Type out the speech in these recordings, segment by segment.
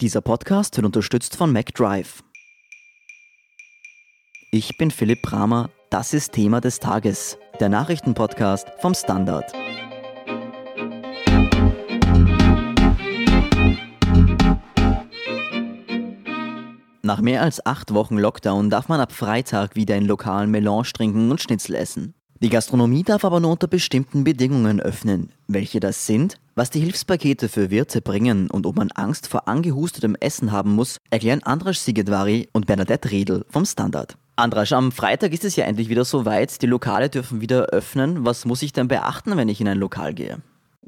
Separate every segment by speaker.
Speaker 1: Dieser Podcast wird unterstützt von MacDrive. Ich bin Philipp Bramer, das ist Thema des Tages, der Nachrichtenpodcast vom Standard. Nach mehr als acht Wochen Lockdown darf man ab Freitag wieder in lokalen Melange trinken und Schnitzel essen. Die Gastronomie darf aber nur unter bestimmten Bedingungen öffnen. Welche das sind, was die Hilfspakete für Wirte bringen und ob man Angst vor angehustetem Essen haben muss, erklären Andrasch Sigedvari und Bernadette Riedel vom Standard. Andrasch, am Freitag ist es ja endlich wieder soweit. Die Lokale dürfen wieder öffnen. Was muss ich denn beachten, wenn ich in ein Lokal gehe?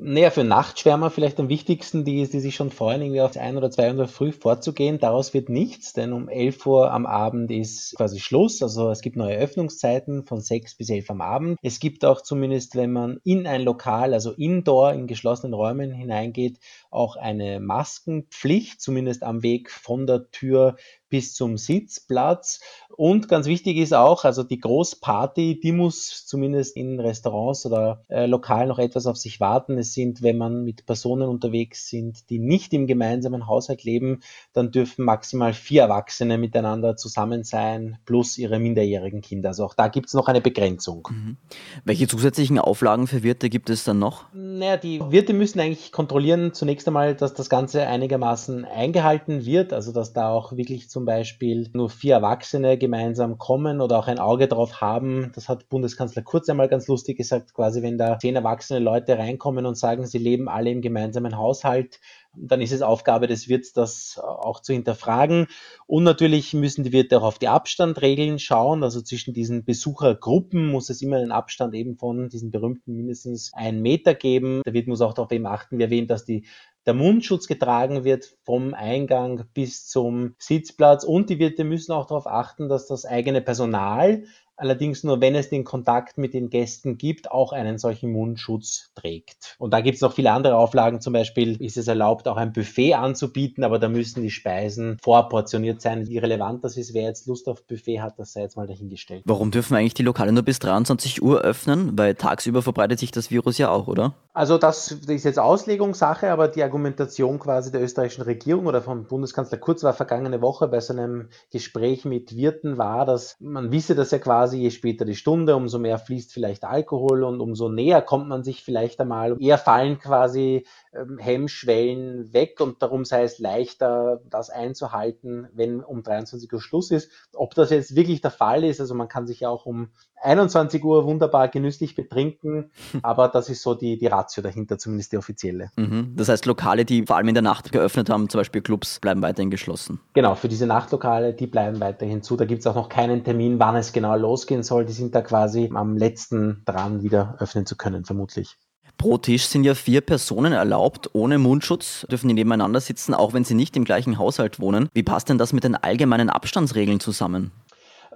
Speaker 2: Naja, für Nachtschwärmer vielleicht am wichtigsten, die, die sich schon freuen, irgendwie auf ein oder zwei Uhr früh vorzugehen. Daraus wird nichts, denn um 11 Uhr am Abend ist quasi Schluss. Also es gibt neue Öffnungszeiten von 6 bis 11 am Abend. Es gibt auch zumindest, wenn man in ein Lokal, also indoor, in geschlossenen Räumen hineingeht, auch eine Maskenpflicht, zumindest am Weg von der Tür bis zum Sitzplatz. Und ganz wichtig ist auch, also die Großparty, die muss zumindest in Restaurants oder äh, Lokalen noch etwas auf sich warten. Es sind, wenn man mit Personen unterwegs sind, die nicht im gemeinsamen Haushalt leben, dann dürfen maximal vier Erwachsene miteinander zusammen sein, plus ihre minderjährigen Kinder. Also auch da gibt es noch eine Begrenzung. Mhm.
Speaker 1: Welche zusätzlichen Auflagen für Wirte gibt es dann noch?
Speaker 2: Naja, die Wirte müssen eigentlich kontrollieren, zunächst einmal, dass das Ganze einigermaßen eingehalten wird, also dass da auch wirklich zum Beispiel nur vier Erwachsene gemeinsam kommen oder auch ein Auge darauf haben. Das hat Bundeskanzler Kurz einmal ganz lustig gesagt, quasi wenn da zehn erwachsene Leute reinkommen und sagen, sie leben alle im gemeinsamen Haushalt, dann ist es Aufgabe des Wirts, das auch zu hinterfragen. Und natürlich müssen die Wirte auch auf die Abstandregeln schauen. Also zwischen diesen Besuchergruppen muss es immer einen Abstand eben von diesen berühmten mindestens einen Meter geben. Der Wirt muss auch darauf eben achten, wie erwähnt, dass die der Mundschutz getragen wird vom Eingang bis zum Sitzplatz und die Wirte müssen auch darauf achten, dass das eigene Personal allerdings nur, wenn es den Kontakt mit den Gästen gibt, auch einen solchen Mundschutz trägt. Und da gibt es noch viele andere Auflagen, zum Beispiel ist es erlaubt, auch ein Buffet anzubieten, aber da müssen die Speisen vorportioniert sein. Wie relevant das ist, wer jetzt Lust auf Buffet hat, das sei jetzt mal dahingestellt.
Speaker 1: Warum dürfen eigentlich die Lokale nur bis 23 Uhr öffnen? Weil tagsüber verbreitet sich das Virus ja auch, oder?
Speaker 2: Also das ist jetzt Auslegungssache, aber die Argumentation quasi der österreichischen Regierung oder vom Bundeskanzler Kurz war vergangene Woche bei so einem Gespräch mit Wirten war, dass man wisse, dass ja quasi quasi je später die Stunde, umso mehr fließt vielleicht Alkohol und umso näher kommt man sich vielleicht einmal. Eher fallen quasi ähm, Hemmschwellen weg und darum sei es leichter, das einzuhalten, wenn um 23 Uhr Schluss ist. Ob das jetzt wirklich der Fall ist, also man kann sich ja auch um 21 Uhr wunderbar genüsslich betrinken, aber das ist so die, die Ratio dahinter, zumindest die offizielle.
Speaker 1: Mhm. Das heißt, Lokale, die vor allem in der Nacht geöffnet haben, zum Beispiel Clubs, bleiben weiterhin geschlossen.
Speaker 2: Genau, für diese Nachtlokale, die bleiben weiterhin zu. Da gibt es auch noch keinen Termin, wann es genau losgehen soll. Die sind da quasi am letzten dran, wieder öffnen zu können, vermutlich.
Speaker 1: Pro Tisch sind ja vier Personen erlaubt, ohne Mundschutz, dürfen die nebeneinander sitzen, auch wenn sie nicht im gleichen Haushalt wohnen. Wie passt denn das mit den allgemeinen Abstandsregeln zusammen?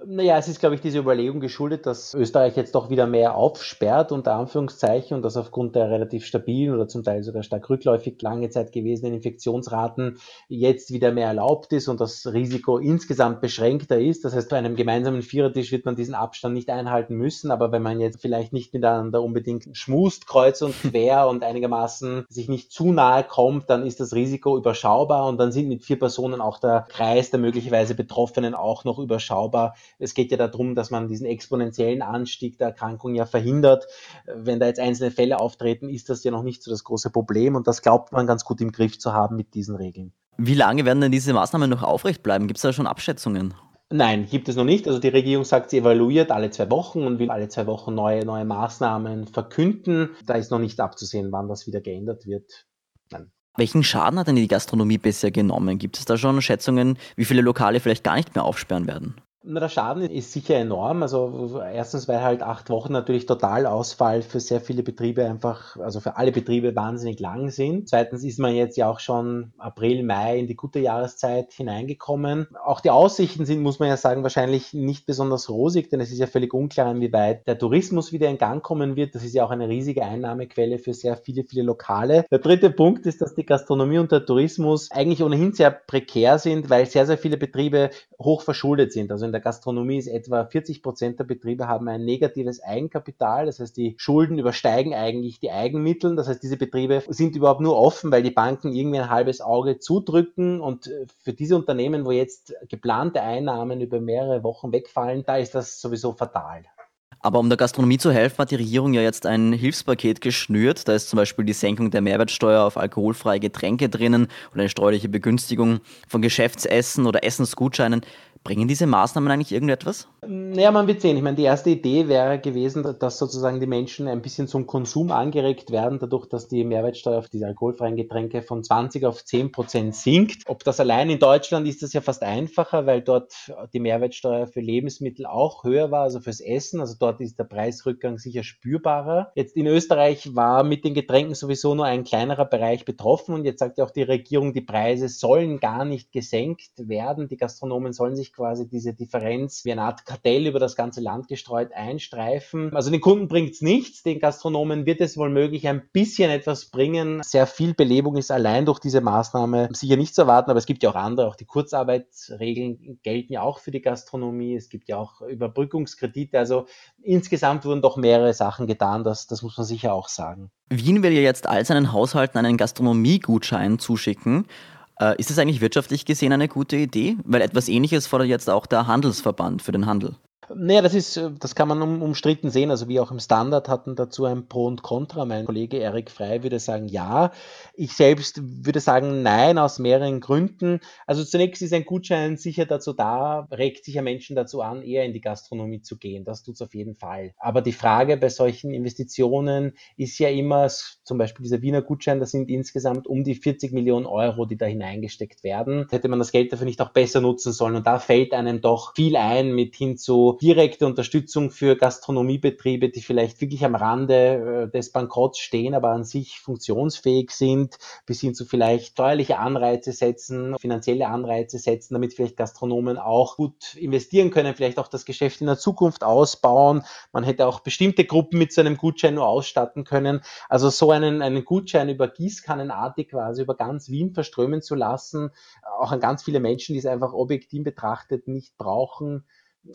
Speaker 2: Naja, es ist, glaube ich, diese Überlegung geschuldet, dass Österreich jetzt doch wieder mehr aufsperrt, unter Anführungszeichen, und das aufgrund der relativ stabilen oder zum Teil sogar stark rückläufig lange Zeit gewesenen Infektionsraten jetzt wieder mehr erlaubt ist und das Risiko insgesamt beschränkter ist. Das heißt, bei einem gemeinsamen Vierertisch wird man diesen Abstand nicht einhalten müssen, aber wenn man jetzt vielleicht nicht miteinander unbedingt schmust, kreuz und quer und einigermaßen sich nicht zu nahe kommt, dann ist das Risiko überschaubar und dann sind mit vier Personen auch der Kreis der möglicherweise Betroffenen auch noch überschaubar es geht ja darum, dass man diesen exponentiellen Anstieg der Erkrankung ja verhindert. Wenn da jetzt einzelne Fälle auftreten, ist das ja noch nicht so das große Problem und das glaubt man ganz gut im Griff zu haben mit diesen Regeln.
Speaker 1: Wie lange werden denn diese Maßnahmen noch aufrecht bleiben? Gibt es da schon Abschätzungen?
Speaker 2: Nein, gibt es noch nicht. Also die Regierung sagt, sie evaluiert alle zwei Wochen und will alle zwei Wochen neue, neue Maßnahmen verkünden. Da ist noch nicht abzusehen, wann das wieder geändert wird.
Speaker 1: Nein. Welchen Schaden hat denn die Gastronomie bisher genommen? Gibt es da schon Schätzungen, wie viele Lokale vielleicht gar nicht mehr aufsperren werden?
Speaker 2: Na, der Schaden ist sicher enorm. Also erstens, weil halt acht Wochen natürlich Totalausfall für sehr viele Betriebe einfach, also für alle Betriebe wahnsinnig lang sind. Zweitens ist man jetzt ja auch schon April, Mai in die gute Jahreszeit hineingekommen. Auch die Aussichten sind, muss man ja sagen, wahrscheinlich nicht besonders rosig, denn es ist ja völlig unklar, inwieweit der Tourismus wieder in Gang kommen wird. Das ist ja auch eine riesige Einnahmequelle für sehr viele, viele Lokale. Der dritte Punkt ist, dass die Gastronomie und der Tourismus eigentlich ohnehin sehr prekär sind, weil sehr, sehr viele Betriebe hoch verschuldet sind. Also in der Gastronomie ist etwa 40 Prozent der Betriebe haben ein negatives Eigenkapital. Das heißt, die Schulden übersteigen eigentlich die Eigenmittel. Das heißt, diese Betriebe sind überhaupt nur offen, weil die Banken irgendwie ein halbes Auge zudrücken. Und äh, für diese Unternehmen, wo jetzt geplante Einnahmen über mehrere Wochen wegfallen, da ist das sowieso fatal.
Speaker 1: Aber um der Gastronomie zu helfen, hat die Regierung ja jetzt ein Hilfspaket geschnürt. Da ist zum Beispiel die Senkung der Mehrwertsteuer auf alkoholfreie Getränke drinnen oder eine steuerliche Begünstigung von Geschäftsessen oder Essensgutscheinen. Bringen diese Maßnahmen eigentlich irgendetwas?
Speaker 2: Naja, man wird sehen. Ich meine, die erste Idee wäre gewesen, dass sozusagen die Menschen ein bisschen zum Konsum angeregt werden, dadurch, dass die Mehrwertsteuer auf diese alkoholfreien Getränke von 20 auf 10 Prozent sinkt. Ob das allein in Deutschland ist das ja fast einfacher, weil dort die Mehrwertsteuer für Lebensmittel auch höher war, also fürs Essen. Also dort ist der Preisrückgang sicher spürbarer. Jetzt in Österreich war mit den Getränken sowieso nur ein kleinerer Bereich betroffen und jetzt sagt ja auch die Regierung, die Preise sollen gar nicht gesenkt werden. Die Gastronomen sollen sich quasi diese Differenz wie eine Art Kartell über das ganze Land gestreut einstreifen. Also den Kunden bringt es nichts, den Gastronomen wird es wohl möglich ein bisschen etwas bringen. Sehr viel Belebung ist allein durch diese Maßnahme sicher nicht zu erwarten, aber es gibt ja auch andere, auch die Kurzarbeitsregeln gelten ja auch für die Gastronomie. Es gibt ja auch Überbrückungskredite. Also insgesamt wurden doch mehrere Sachen getan, das, das muss man sicher auch sagen.
Speaker 1: Wien will ja jetzt all seinen Haushalten einen Gastronomiegutschein zuschicken. Äh, ist das eigentlich wirtschaftlich gesehen eine gute Idee? Weil etwas Ähnliches fordert jetzt auch der Handelsverband für den Handel.
Speaker 2: Naja, das ist, das kann man um, umstritten sehen. Also wie auch im Standard hatten dazu ein Pro und Contra. Mein Kollege Erik Frey würde sagen, ja. Ich selbst würde sagen, nein, aus mehreren Gründen. Also zunächst ist ein Gutschein sicher dazu da, regt sicher Menschen dazu an, eher in die Gastronomie zu gehen. Das tut es auf jeden Fall. Aber die Frage bei solchen Investitionen ist ja immer, zum Beispiel dieser Wiener Gutschein, das sind insgesamt um die 40 Millionen Euro, die da hineingesteckt werden. Hätte man das Geld dafür nicht auch besser nutzen sollen? Und da fällt einem doch viel ein mit hin zu direkte Unterstützung für Gastronomiebetriebe, die vielleicht wirklich am Rande äh, des Bankrotts stehen, aber an sich funktionsfähig sind, bis hin zu vielleicht steuerliche Anreize setzen, finanzielle Anreize setzen, damit vielleicht Gastronomen auch gut investieren können, vielleicht auch das Geschäft in der Zukunft ausbauen. Man hätte auch bestimmte Gruppen mit so einem Gutschein nur ausstatten können. Also so einen, einen Gutschein über Gießkannenartig quasi über ganz Wien verströmen zu lassen, auch an ganz viele Menschen, die es einfach objektiv betrachtet nicht brauchen,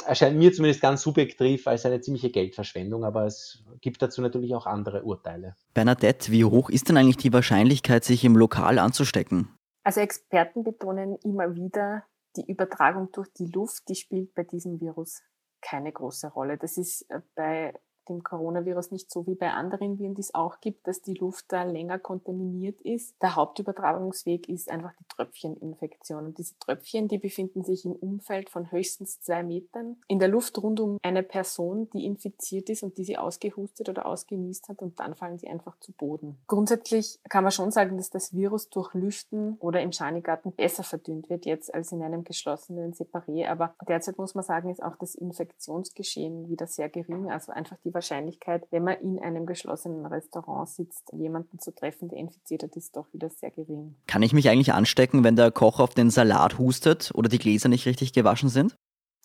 Speaker 2: erscheint mir zumindest ganz subjektiv als eine ziemliche Geldverschwendung, aber es gibt dazu natürlich auch andere Urteile.
Speaker 1: Bernadette, wie hoch ist denn eigentlich die Wahrscheinlichkeit, sich im Lokal anzustecken?
Speaker 3: Also Experten betonen immer wieder, die Übertragung durch die Luft, die spielt bei diesem Virus keine große Rolle. Das ist äh, bei dem Coronavirus nicht so wie bei anderen Viren, die es auch gibt, dass die Luft da länger kontaminiert ist. Der Hauptübertragungsweg ist einfach die Tröpfcheninfektion. Und diese Tröpfchen, die befinden sich im Umfeld von höchstens zwei Metern in der Luft rund um eine Person, die infiziert ist und die sie ausgehustet oder ausgenießt hat und dann fallen sie einfach zu Boden. Grundsätzlich kann man schon sagen, dass das Virus durch Lüften oder im Schanigarten besser verdünnt wird jetzt als in einem geschlossenen Separé. Aber derzeit muss man sagen, ist auch das Infektionsgeschehen wieder sehr gering. Also einfach die Wahrscheinlichkeit, wenn man in einem geschlossenen Restaurant sitzt, jemanden zu treffen, der infiziert hat, ist doch wieder sehr gering.
Speaker 1: Kann ich mich eigentlich anstecken, wenn der Koch auf den Salat hustet oder die Gläser nicht richtig gewaschen sind?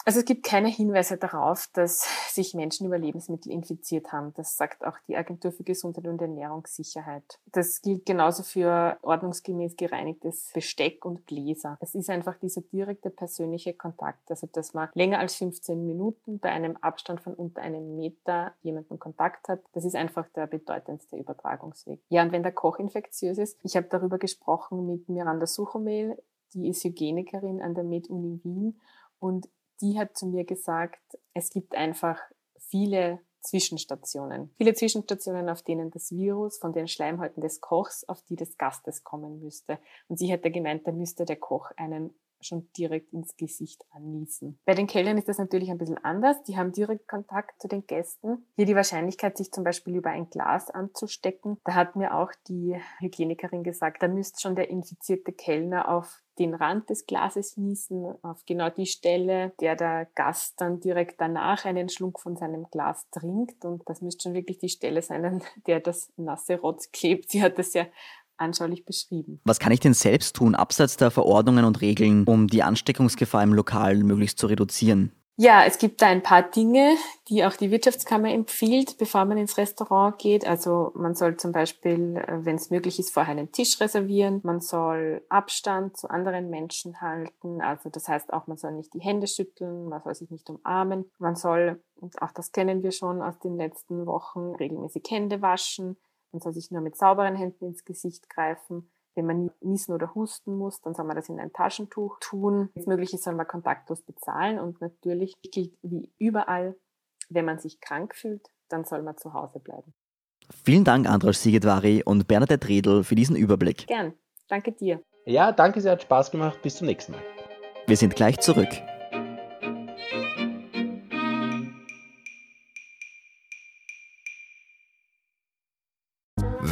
Speaker 3: Also es gibt keine Hinweise darauf, dass sich Menschen über Lebensmittel infiziert haben. Das sagt auch die Agentur für Gesundheit und Ernährungssicherheit. Das gilt genauso für ordnungsgemäß gereinigtes Besteck und Gläser. Es ist einfach dieser direkte persönliche Kontakt, also dass man länger als 15 Minuten bei einem Abstand von unter einem Meter jemanden Kontakt hat. Das ist einfach der bedeutendste Übertragungsweg. Ja, und wenn der Koch infektiös ist, ich habe darüber gesprochen mit Miranda Suchomel, die ist Hygienikerin an der Med-Uni Wien und die hat zu mir gesagt, es gibt einfach viele Zwischenstationen. Viele Zwischenstationen, auf denen das Virus von den Schleimhäuten des Kochs auf die des Gastes kommen müsste. Und sie hätte gemeint, da müsste der Koch einen schon direkt ins Gesicht anniesen. Bei den Kellnern ist das natürlich ein bisschen anders. Die haben direkt Kontakt zu den Gästen. Hier die Wahrscheinlichkeit, sich zum Beispiel über ein Glas anzustecken. Da hat mir auch die Hygienikerin gesagt, da müsste schon der infizierte Kellner auf den Rand des Glases niesen, auf genau die Stelle, der der Gast dann direkt danach einen Schlunk von seinem Glas trinkt. Und das müsste schon wirklich die Stelle sein, an der das nasse Rotz klebt. Sie hat das ja anschaulich beschrieben.
Speaker 1: Was kann ich denn selbst tun, abseits der Verordnungen und Regeln, um die Ansteckungsgefahr im Lokal möglichst zu reduzieren?
Speaker 3: Ja, es gibt da ein paar Dinge, die auch die Wirtschaftskammer empfiehlt, bevor man ins Restaurant geht. Also man soll zum Beispiel, äh, wenn es möglich ist, vorher einen Tisch reservieren. Man soll Abstand zu anderen Menschen halten. Also das heißt auch, man soll nicht die Hände schütteln, man soll sich nicht umarmen. Man soll, und auch das kennen wir schon aus den letzten Wochen, regelmäßig Hände waschen. Man soll sich nur mit sauberen Händen ins Gesicht greifen. Wenn man niesen oder husten muss, dann soll man das in ein Taschentuch tun. Wenn es möglich ist, soll man kontaktlos bezahlen. Und natürlich gilt wie überall, wenn man sich krank fühlt, dann soll man zu Hause bleiben.
Speaker 1: Vielen Dank, Andras Sigedvari und Bernadette Redl für diesen Überblick.
Speaker 3: Gern. Danke dir.
Speaker 2: Ja, danke sehr, hat Spaß gemacht. Bis zum nächsten Mal.
Speaker 1: Wir sind gleich zurück.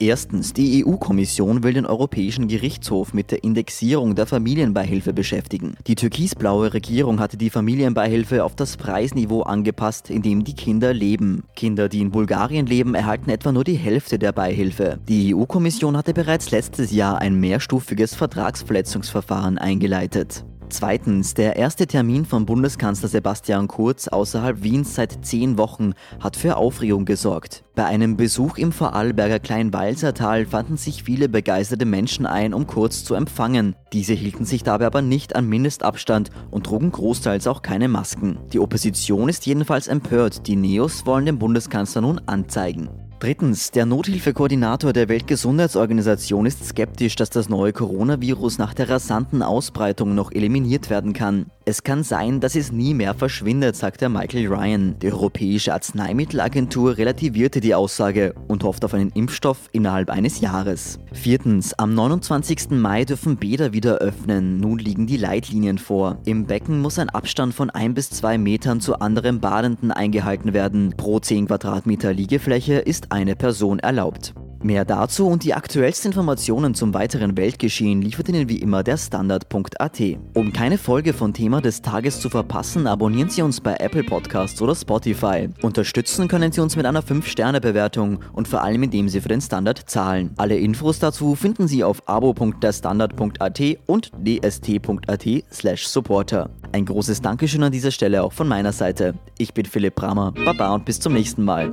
Speaker 1: Erstens, die EU-Kommission will den Europäischen Gerichtshof mit der Indexierung der Familienbeihilfe beschäftigen. Die türkisblaue Regierung hatte die Familienbeihilfe auf das Preisniveau angepasst, in dem die Kinder leben. Kinder, die in Bulgarien leben, erhalten etwa nur die Hälfte der Beihilfe. Die EU-Kommission hatte bereits letztes Jahr ein mehrstufiges Vertragsverletzungsverfahren eingeleitet. Zweitens, der erste Termin von Bundeskanzler Sebastian Kurz außerhalb Wiens seit zehn Wochen hat für Aufregung gesorgt. Bei einem Besuch im Vorarlberger Kleinwalsertal fanden sich viele begeisterte Menschen ein, um Kurz zu empfangen. Diese hielten sich dabei aber nicht an Mindestabstand und trugen großteils auch keine Masken. Die Opposition ist jedenfalls empört. Die Neos wollen den Bundeskanzler nun anzeigen. Drittens, der Nothilfekoordinator der Weltgesundheitsorganisation ist skeptisch, dass das neue Coronavirus nach der rasanten Ausbreitung noch eliminiert werden kann. Es kann sein, dass es nie mehr verschwindet, sagt der Michael Ryan. Die Europäische Arzneimittelagentur relativierte die Aussage und hofft auf einen Impfstoff innerhalb eines Jahres. Viertens, am 29. Mai dürfen Bäder wieder öffnen. Nun liegen die Leitlinien vor. Im Becken muss ein Abstand von ein bis zwei Metern zu anderen Badenden eingehalten werden. Pro 10 Quadratmeter Liegefläche ist eine Person erlaubt. Mehr dazu und die aktuellsten Informationen zum weiteren Weltgeschehen liefert Ihnen wie immer der Standard.at. Um keine Folge von Thema des Tages zu verpassen, abonnieren Sie uns bei Apple Podcasts oder Spotify. Unterstützen können Sie uns mit einer 5-Sterne-Bewertung und vor allem indem Sie für den Standard zahlen. Alle Infos dazu finden Sie auf abo.derstandard.at und dst.at supporter. Ein großes Dankeschön an dieser Stelle auch von meiner Seite. Ich bin Philipp Brammer, Baba und bis zum nächsten Mal.